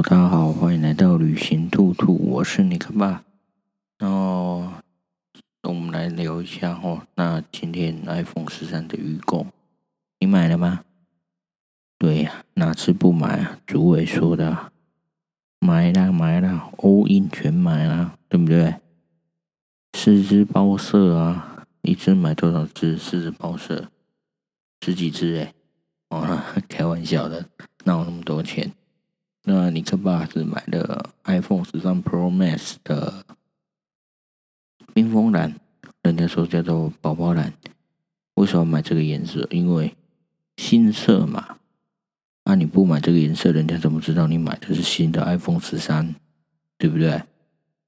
大家好，欢迎来到旅行兔兔，我是尼克爸。然后我们来聊一下哦。那今天 iPhone 十三的预购，你买了吗？对呀，哪次不买啊？主委说的，买啦买啦，all in 全买啦，对不对？四只包色啊，一只买多少只？四只包色，十几只哎，哦，开玩笑的，哪有那么多钱？那尼克爸是买的 iPhone 十三 Pro Max 的冰封蓝，人家说叫做宝宝蓝。为什么买这个颜色？因为新色嘛。那、你不买这个颜色，人家怎么知道你买的是新的 iPhone 十三？对不对？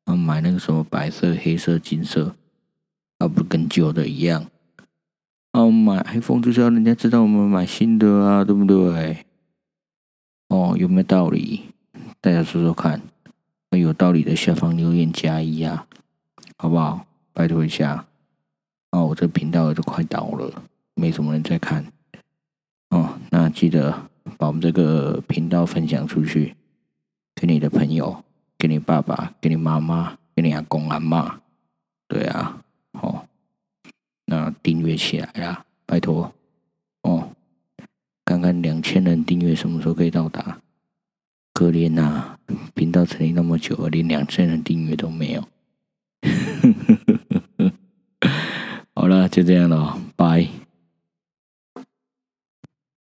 啊，买那个什么白色、黑色、金色，啊，不跟旧的一样？啊，买 iPhone 就是要人家知道我们买新的啊，对不对？哦，有没有道理？大家说说看。有道理的下方留言加一啊，好不好？拜托一下。哦，我这频道都快倒了，没什么人在看。哦，那记得把我们这个频道分享出去，给你的朋友，给你爸爸，给你妈妈，给你阿公阿妈。对啊，哦，那订阅起来呀，拜托。看两千人订阅什么时候可以到达？可怜呐、啊，频道成立那么久了，连两千人订阅都没有。好了，就这样了，拜。